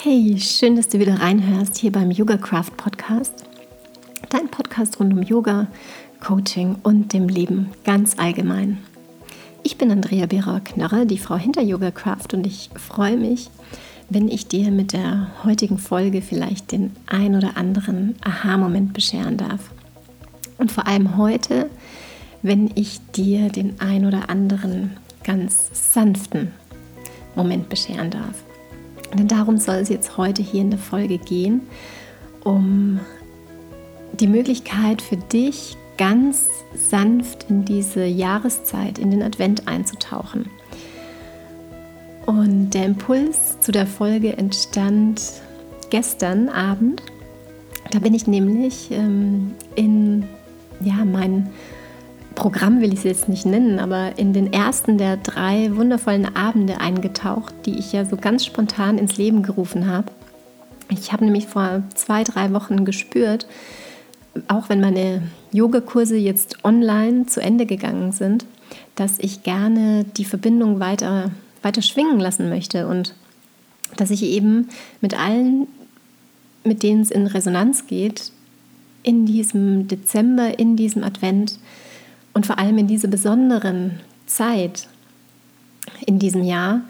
Hey, schön, dass du wieder reinhörst hier beim Yoga Craft Podcast. Dein Podcast rund um Yoga, Coaching und dem Leben ganz allgemein. Ich bin Andrea Bera-Knarrer, die Frau hinter Yoga Craft und ich freue mich, wenn ich dir mit der heutigen Folge vielleicht den ein oder anderen Aha-Moment bescheren darf. Und vor allem heute, wenn ich dir den ein oder anderen ganz sanften Moment bescheren darf. Denn darum soll es jetzt heute hier in der Folge gehen, um die Möglichkeit für dich ganz sanft in diese Jahreszeit, in den Advent einzutauchen. Und der Impuls zu der Folge entstand gestern Abend. Da bin ich nämlich ähm, in ja, mein Programm will ich es jetzt nicht nennen, aber in den ersten der drei wundervollen Abende eingetaucht, die ich ja so ganz spontan ins Leben gerufen habe. Ich habe nämlich vor zwei, drei Wochen gespürt, auch wenn meine Yogakurse jetzt online zu Ende gegangen sind, dass ich gerne die Verbindung weiter, weiter schwingen lassen möchte und dass ich eben mit allen, mit denen es in Resonanz geht, in diesem Dezember, in diesem Advent, und vor allem in diese besonderen Zeit in diesem Jahr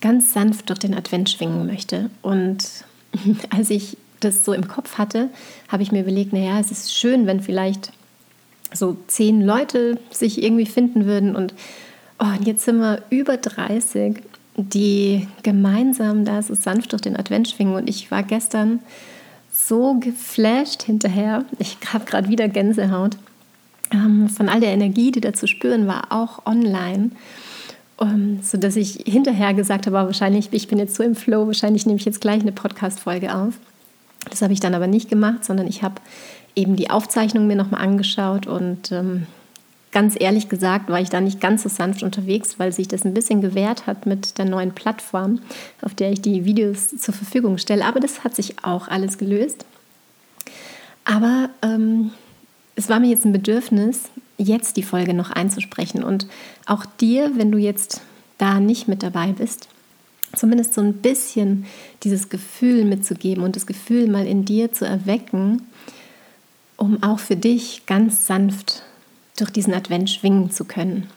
ganz sanft durch den Advent schwingen möchte. Und als ich das so im Kopf hatte, habe ich mir überlegt, naja, es ist schön, wenn vielleicht so zehn Leute sich irgendwie finden würden. Und, oh, und jetzt sind wir über 30, die gemeinsam da so sanft durch den Advent schwingen. Und ich war gestern so geflasht hinterher. Ich habe gerade wieder Gänsehaut von all der Energie, die da zu spüren war, auch online. Um, ähm, so dass ich hinterher gesagt habe, wahrscheinlich, ich bin jetzt so im Flow, wahrscheinlich nehme ich jetzt gleich eine Podcast-Folge auf. Das habe ich dann aber nicht gemacht, sondern ich habe eben die Aufzeichnung mir nochmal angeschaut und ähm, ganz ehrlich gesagt war ich da nicht ganz so sanft unterwegs, weil sich das ein bisschen gewehrt hat mit der neuen Plattform, auf der ich die Videos zur Verfügung stelle. Aber das hat sich auch alles gelöst. Aber ähm, es war mir jetzt ein Bedürfnis, jetzt die Folge noch einzusprechen und auch dir, wenn du jetzt da nicht mit dabei bist, zumindest so ein bisschen dieses Gefühl mitzugeben und das Gefühl mal in dir zu erwecken, um auch für dich ganz sanft durch diesen Advent schwingen zu können.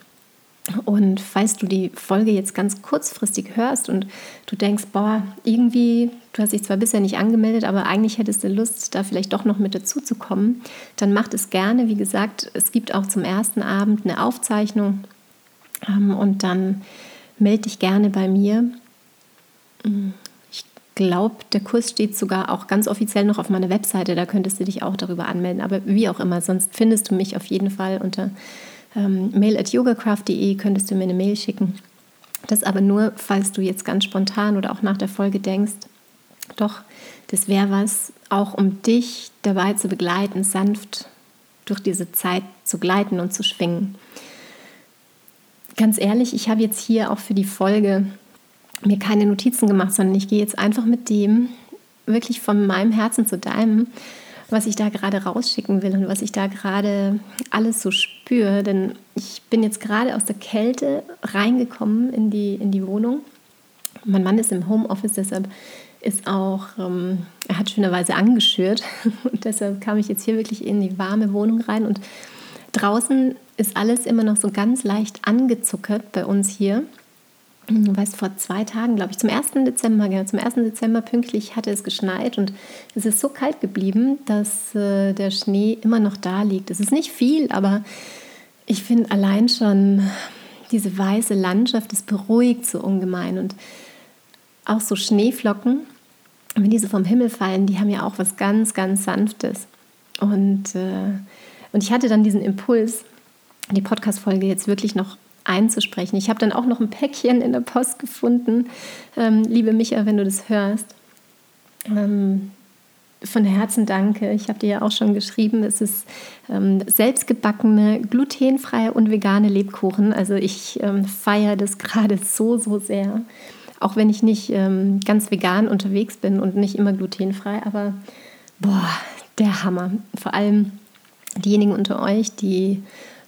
Und falls du die Folge jetzt ganz kurzfristig hörst und du denkst, boah, irgendwie, du hast dich zwar bisher nicht angemeldet, aber eigentlich hättest du Lust, da vielleicht doch noch mit dazu zu kommen, dann mach es gerne. Wie gesagt, es gibt auch zum ersten Abend eine Aufzeichnung ähm, und dann melde dich gerne bei mir. Ich glaube, der Kurs steht sogar auch ganz offiziell noch auf meiner Webseite, da könntest du dich auch darüber anmelden. Aber wie auch immer, sonst findest du mich auf jeden Fall unter ähm, mail at yogacraft.de könntest du mir eine Mail schicken. Das aber nur, falls du jetzt ganz spontan oder auch nach der Folge denkst, doch, das wäre was, auch um dich dabei zu begleiten, sanft durch diese Zeit zu gleiten und zu schwingen. Ganz ehrlich, ich habe jetzt hier auch für die Folge mir keine Notizen gemacht, sondern ich gehe jetzt einfach mit dem wirklich von meinem Herzen zu deinem was ich da gerade rausschicken will und was ich da gerade alles so spüre. Denn ich bin jetzt gerade aus der Kälte reingekommen in die, in die Wohnung. Mein Mann ist im Homeoffice, deshalb ist auch, ähm, er hat schönerweise angeschürt und deshalb kam ich jetzt hier wirklich in die warme Wohnung rein und draußen ist alles immer noch so ganz leicht angezuckert bei uns hier. Du weißt, vor zwei Tagen, glaube ich, zum 1. Dezember, genau, zum 1. Dezember pünktlich hatte es geschneit und es ist so kalt geblieben, dass äh, der Schnee immer noch da liegt. Es ist nicht viel, aber ich finde allein schon diese weiße Landschaft, das beruhigt so ungemein und auch so Schneeflocken, wenn diese vom Himmel fallen, die haben ja auch was ganz, ganz Sanftes. Und, äh, und ich hatte dann diesen Impuls, die Podcast-Folge jetzt wirklich noch einzusprechen. Ich habe dann auch noch ein Päckchen in der Post gefunden. Ähm, liebe Micha, wenn du das hörst. Ähm, von Herzen danke. Ich habe dir ja auch schon geschrieben, es ist ähm, selbstgebackene, glutenfreie und vegane Lebkuchen. Also ich ähm, feiere das gerade so, so sehr. Auch wenn ich nicht ähm, ganz vegan unterwegs bin und nicht immer glutenfrei. Aber boah, der Hammer. Vor allem diejenigen unter euch, die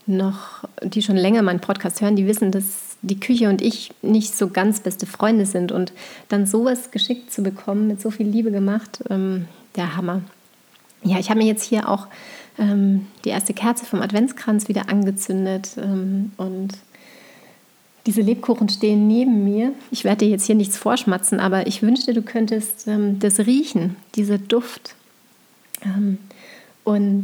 noch, die schon länger meinen Podcast hören, die wissen, dass die Küche und ich nicht so ganz beste Freunde sind. Und dann sowas geschickt zu bekommen, mit so viel Liebe gemacht, ähm, der Hammer. Ja, ich habe mir jetzt hier auch ähm, die erste Kerze vom Adventskranz wieder angezündet ähm, und diese Lebkuchen stehen neben mir. Ich werde dir jetzt hier nichts vorschmatzen, aber ich wünschte, du könntest ähm, das riechen, dieser Duft. Ähm, und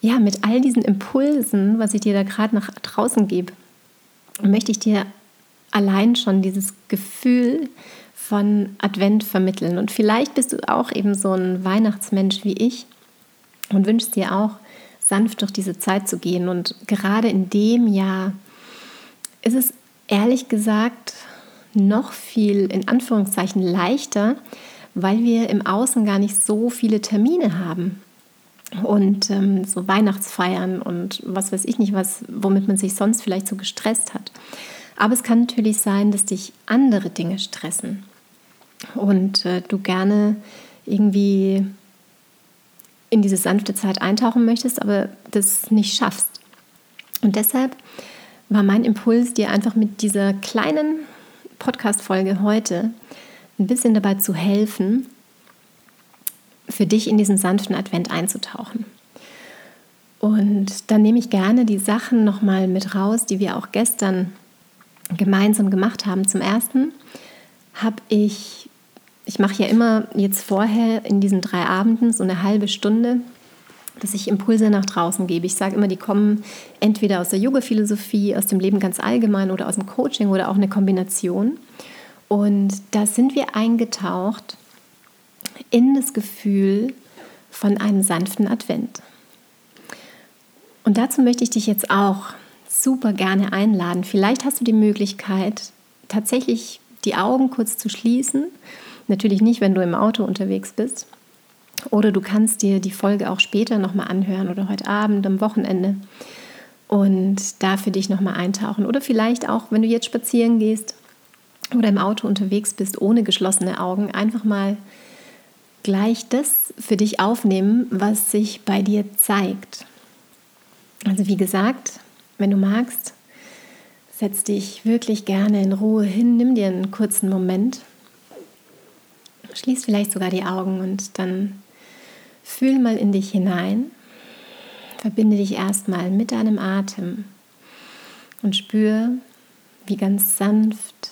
ja, mit all diesen Impulsen, was ich dir da gerade nach draußen gebe, möchte ich dir allein schon dieses Gefühl von Advent vermitteln. Und vielleicht bist du auch eben so ein Weihnachtsmensch wie ich und wünschst dir auch, sanft durch diese Zeit zu gehen. Und gerade in dem Jahr ist es ehrlich gesagt noch viel in Anführungszeichen leichter, weil wir im Außen gar nicht so viele Termine haben und ähm, so Weihnachtsfeiern und was weiß ich nicht, was, womit man sich sonst vielleicht so gestresst hat. Aber es kann natürlich sein, dass dich andere Dinge stressen und äh, du gerne irgendwie in diese sanfte Zeit eintauchen möchtest, aber das nicht schaffst. Und deshalb war mein Impuls, dir einfach mit dieser kleinen Podcast-Folge heute ein bisschen dabei zu helfen, für dich in diesen sanften Advent einzutauchen. Und dann nehme ich gerne die Sachen nochmal mit raus, die wir auch gestern gemeinsam gemacht haben. Zum ersten habe ich, ich mache ja immer jetzt vorher in diesen drei Abenden so eine halbe Stunde, dass ich Impulse nach draußen gebe. Ich sage immer, die kommen entweder aus der Yoga-Philosophie, aus dem Leben ganz allgemein oder aus dem Coaching oder auch eine Kombination. Und da sind wir eingetaucht in das Gefühl von einem sanften Advent. Und dazu möchte ich dich jetzt auch super gerne einladen. Vielleicht hast du die Möglichkeit, tatsächlich die Augen kurz zu schließen. Natürlich nicht, wenn du im Auto unterwegs bist. Oder du kannst dir die Folge auch später nochmal anhören oder heute Abend, am Wochenende und da für dich nochmal eintauchen. Oder vielleicht auch, wenn du jetzt spazieren gehst oder im Auto unterwegs bist, ohne geschlossene Augen, einfach mal gleich das für dich aufnehmen, was sich bei dir zeigt. Also wie gesagt, wenn du magst, setz dich wirklich gerne in Ruhe hin, nimm dir einen kurzen Moment, schließ vielleicht sogar die Augen und dann fühl mal in dich hinein, verbinde dich erstmal mit deinem Atem und spür, wie ganz sanft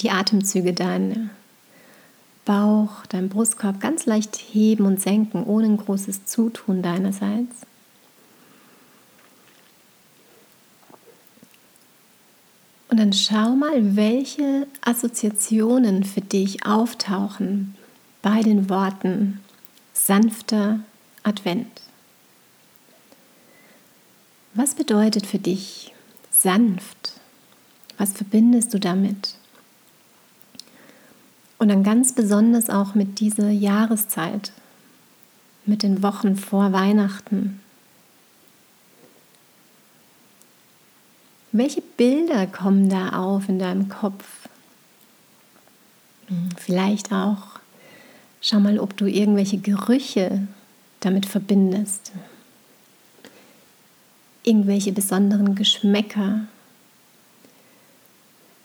die Atemzüge deine Bauch, dein Brustkorb ganz leicht heben und senken, ohne ein großes Zutun deinerseits. Und dann schau mal, welche Assoziationen für dich auftauchen bei den Worten sanfter Advent. Was bedeutet für dich sanft? Was verbindest du damit? Und dann ganz besonders auch mit dieser Jahreszeit, mit den Wochen vor Weihnachten. Welche Bilder kommen da auf in deinem Kopf? Hm, vielleicht auch, schau mal, ob du irgendwelche Gerüche damit verbindest. Irgendwelche besonderen Geschmäcker.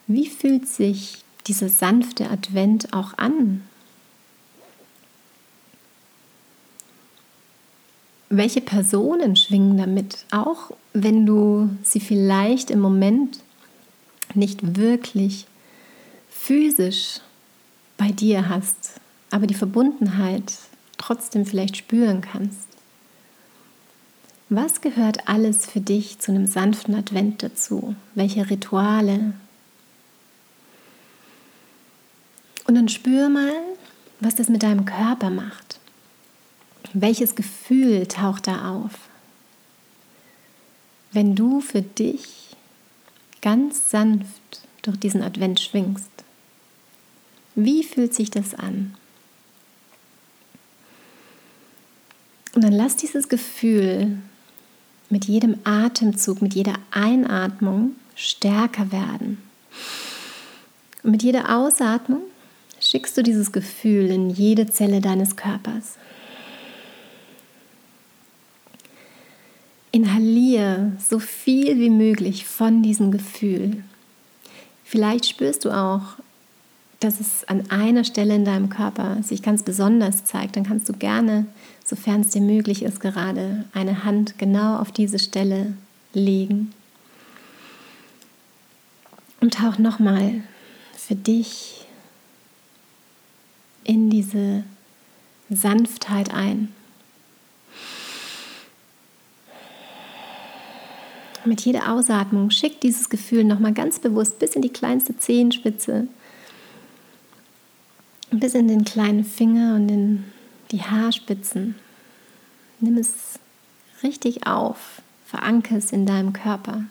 Wie fühlt sich dieser sanfte Advent auch an? Welche Personen schwingen damit, auch wenn du sie vielleicht im Moment nicht wirklich physisch bei dir hast, aber die Verbundenheit trotzdem vielleicht spüren kannst? Was gehört alles für dich zu einem sanften Advent dazu? Welche Rituale, Und spür mal, was das mit deinem Körper macht. Welches Gefühl taucht da auf? Wenn du für dich ganz sanft durch diesen Advent schwingst, wie fühlt sich das an? Und dann lass dieses Gefühl mit jedem Atemzug, mit jeder Einatmung stärker werden. Und mit jeder Ausatmung schickst du dieses Gefühl in jede Zelle deines Körpers. inhaliere so viel wie möglich von diesem Gefühl. Vielleicht spürst du auch, dass es an einer Stelle in deinem Körper sich ganz besonders zeigt. Dann kannst du gerne, sofern es dir möglich ist, gerade eine Hand genau auf diese Stelle legen. Und tauch nochmal für dich in diese Sanftheit ein. Mit jeder Ausatmung schick dieses Gefühl nochmal ganz bewusst bis in die kleinste Zehenspitze, bis in den kleinen Finger und in die Haarspitzen. Nimm es richtig auf, veranker es in deinem Körper,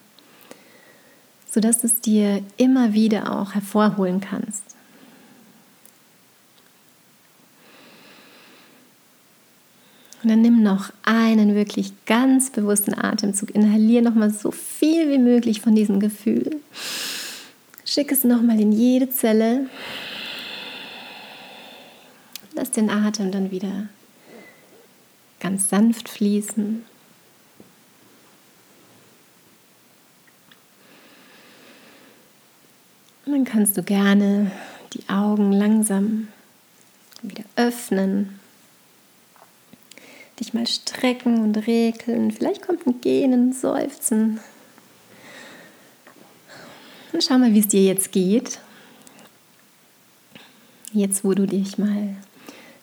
sodass du es dir immer wieder auch hervorholen kannst. Und dann nimm noch einen wirklich ganz bewussten Atemzug. Inhaliere nochmal so viel wie möglich von diesem Gefühl. Schick es nochmal in jede Zelle. Lass den Atem dann wieder ganz sanft fließen. Und dann kannst du gerne die Augen langsam wieder öffnen dich mal strecken und regeln. Vielleicht kommt ein Gähnen, ein Seufzen. Und schau mal, wie es dir jetzt geht. Jetzt, wo du dich mal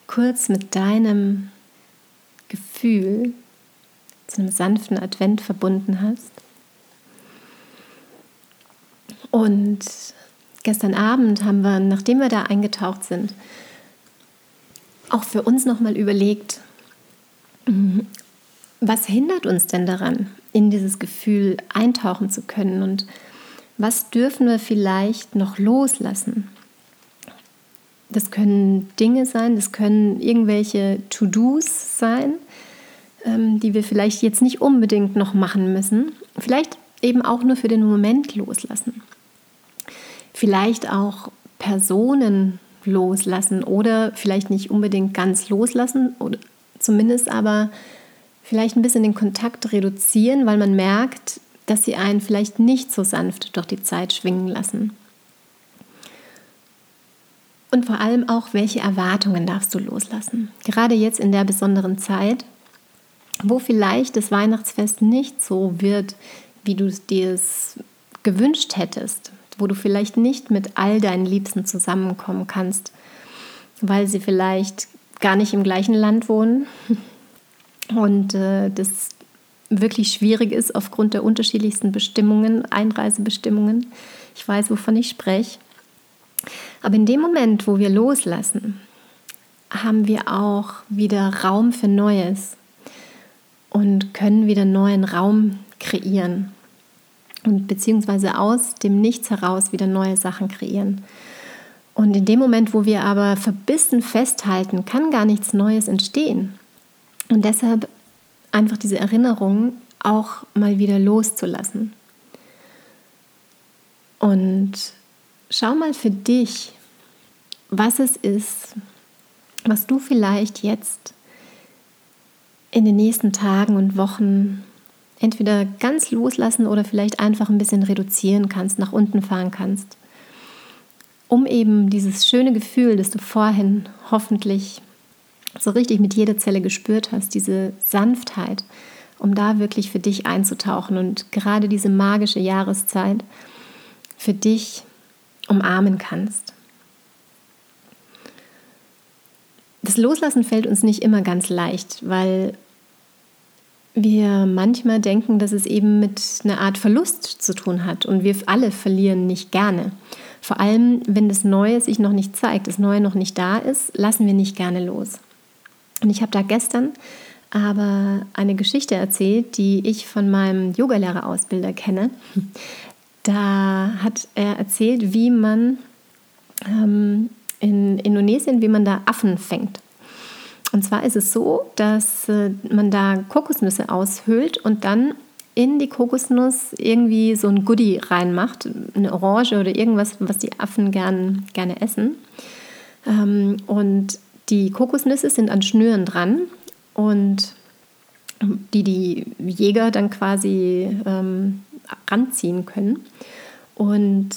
kurz mit deinem Gefühl zu einem sanften Advent verbunden hast. Und gestern Abend haben wir, nachdem wir da eingetaucht sind, auch für uns nochmal überlegt, was hindert uns denn daran, in dieses Gefühl eintauchen zu können und was dürfen wir vielleicht noch loslassen? Das können Dinge sein, das können irgendwelche To-Dos sein, ähm, die wir vielleicht jetzt nicht unbedingt noch machen müssen. Vielleicht eben auch nur für den Moment loslassen. Vielleicht auch Personen loslassen oder vielleicht nicht unbedingt ganz loslassen zumindest aber vielleicht ein bisschen den Kontakt reduzieren, weil man merkt, dass sie einen vielleicht nicht so sanft durch die Zeit schwingen lassen. Und vor allem auch, welche Erwartungen darfst du loslassen? Gerade jetzt in der besonderen Zeit, wo vielleicht das Weihnachtsfest nicht so wird, wie du es dir gewünscht hättest, wo du vielleicht nicht mit all deinen Liebsten zusammenkommen kannst, weil sie vielleicht gar nicht im gleichen Land wohnen und äh, das wirklich schwierig ist aufgrund der unterschiedlichsten Bestimmungen, Einreisebestimmungen. Ich weiß, wovon ich spreche. Aber in dem Moment, wo wir loslassen, haben wir auch wieder Raum für Neues und können wieder neuen Raum kreieren und beziehungsweise aus dem Nichts heraus wieder neue Sachen kreieren. Und in dem Moment, wo wir aber verbissen festhalten, kann gar nichts Neues entstehen. Und deshalb einfach diese Erinnerung auch mal wieder loszulassen. Und schau mal für dich, was es ist, was du vielleicht jetzt in den nächsten Tagen und Wochen entweder ganz loslassen oder vielleicht einfach ein bisschen reduzieren kannst, nach unten fahren kannst um eben dieses schöne Gefühl, das du vorhin hoffentlich so richtig mit jeder Zelle gespürt hast, diese Sanftheit, um da wirklich für dich einzutauchen und gerade diese magische Jahreszeit für dich umarmen kannst. Das Loslassen fällt uns nicht immer ganz leicht, weil wir manchmal denken, dass es eben mit einer Art Verlust zu tun hat und wir alle verlieren nicht gerne. Vor allem, wenn das Neue sich noch nicht zeigt, das Neue noch nicht da ist, lassen wir nicht gerne los. Und ich habe da gestern aber eine Geschichte erzählt, die ich von meinem Yogalehrerausbilder kenne. Da hat er erzählt, wie man ähm, in Indonesien, wie man da Affen fängt. Und zwar ist es so, dass äh, man da Kokosnüsse aushöhlt und dann in die Kokosnuss irgendwie so ein Goodie reinmacht, eine Orange oder irgendwas, was die Affen gern, gerne essen. Ähm, und die Kokosnüsse sind an Schnüren dran und die die Jäger dann quasi ähm, ranziehen können. Und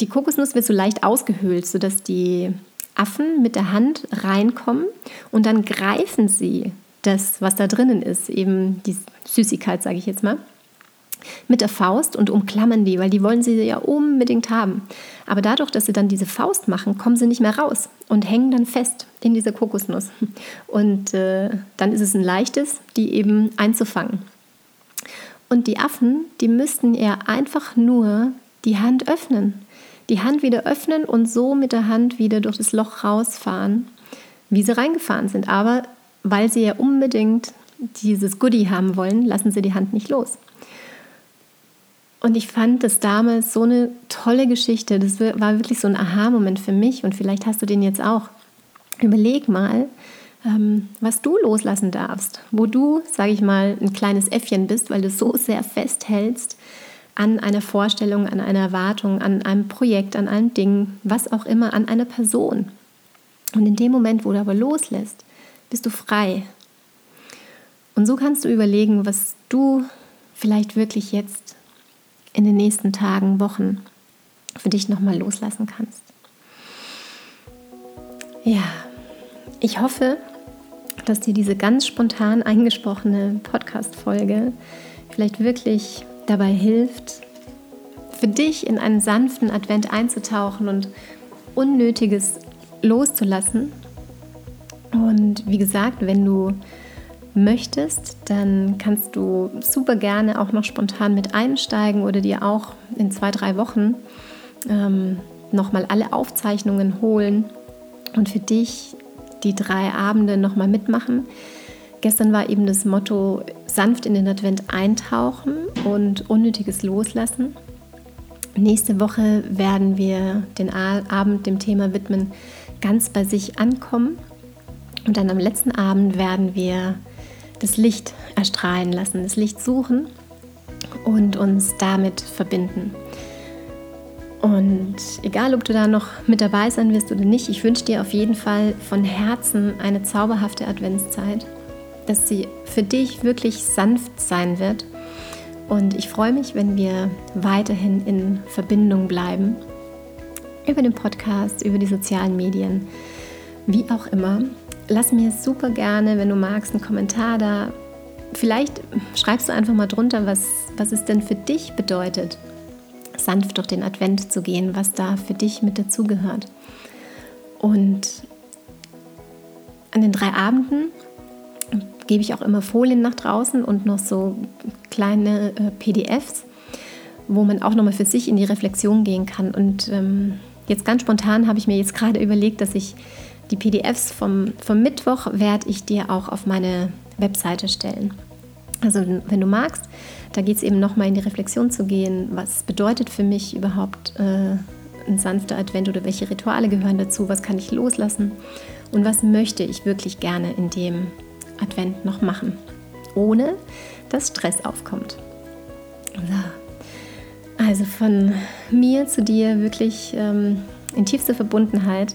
die Kokosnuss wird so leicht ausgehöhlt, sodass die Affen mit der Hand reinkommen und dann greifen sie das, was da drinnen ist, eben die Süßigkeit, sage ich jetzt mal, mit der Faust und umklammern die, weil die wollen sie ja unbedingt haben. Aber dadurch, dass sie dann diese Faust machen, kommen sie nicht mehr raus und hängen dann fest in dieser Kokosnuss. Und äh, dann ist es ein leichtes, die eben einzufangen. Und die Affen, die müssten ja einfach nur die Hand öffnen. Die Hand wieder öffnen und so mit der Hand wieder durch das Loch rausfahren, wie sie reingefahren sind. Aber weil sie ja unbedingt dieses Goodie haben wollen, lassen sie die Hand nicht los. Und ich fand das damals so eine tolle Geschichte. Das war wirklich so ein Aha-Moment für mich und vielleicht hast du den jetzt auch. Überleg mal, ähm, was du loslassen darfst, wo du, sage ich mal, ein kleines Äffchen bist, weil du so sehr festhältst an einer Vorstellung, an einer Erwartung, an einem Projekt, an einem Ding, was auch immer, an einer Person. Und in dem Moment, wo du aber loslässt, bist du frei. Und so kannst du überlegen, was du vielleicht wirklich jetzt in den nächsten Tagen, Wochen für dich nochmal loslassen kannst. Ja, ich hoffe, dass dir diese ganz spontan eingesprochene Podcast-Folge vielleicht wirklich dabei hilft, für dich in einen sanften Advent einzutauchen und Unnötiges loszulassen. Und wie gesagt, wenn du möchtest, dann kannst du super gerne auch noch spontan mit einsteigen oder dir auch in zwei, drei Wochen ähm, nochmal alle Aufzeichnungen holen und für dich die drei Abende nochmal mitmachen. Gestern war eben das Motto sanft in den Advent eintauchen und unnötiges loslassen. Nächste Woche werden wir den Abend dem Thema widmen, ganz bei sich ankommen. Und dann am letzten Abend werden wir das Licht erstrahlen lassen, das Licht suchen und uns damit verbinden. Und egal, ob du da noch mit dabei sein wirst oder nicht, ich wünsche dir auf jeden Fall von Herzen eine zauberhafte Adventszeit, dass sie für dich wirklich sanft sein wird. Und ich freue mich, wenn wir weiterhin in Verbindung bleiben über den Podcast, über die sozialen Medien, wie auch immer lass mir super gerne, wenn du magst, einen Kommentar da. Vielleicht schreibst du einfach mal drunter, was, was es denn für dich bedeutet, sanft durch den Advent zu gehen, was da für dich mit dazugehört. Und an den drei Abenden gebe ich auch immer Folien nach draußen und noch so kleine äh, PDFs, wo man auch nochmal für sich in die Reflexion gehen kann. Und ähm, jetzt ganz spontan habe ich mir jetzt gerade überlegt, dass ich die PDFs vom, vom Mittwoch werde ich dir auch auf meine Webseite stellen. Also wenn du magst, da geht es eben nochmal in die Reflexion zu gehen, was bedeutet für mich überhaupt äh, ein sanfter Advent oder welche Rituale gehören dazu, was kann ich loslassen und was möchte ich wirklich gerne in dem Advent noch machen, ohne dass Stress aufkommt. So. Also von mir zu dir wirklich ähm, in tiefster Verbundenheit.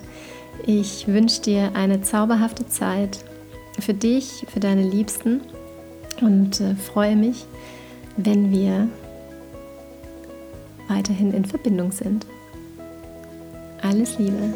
Ich wünsche dir eine zauberhafte Zeit für dich, für deine Liebsten und äh, freue mich, wenn wir weiterhin in Verbindung sind. Alles Liebe.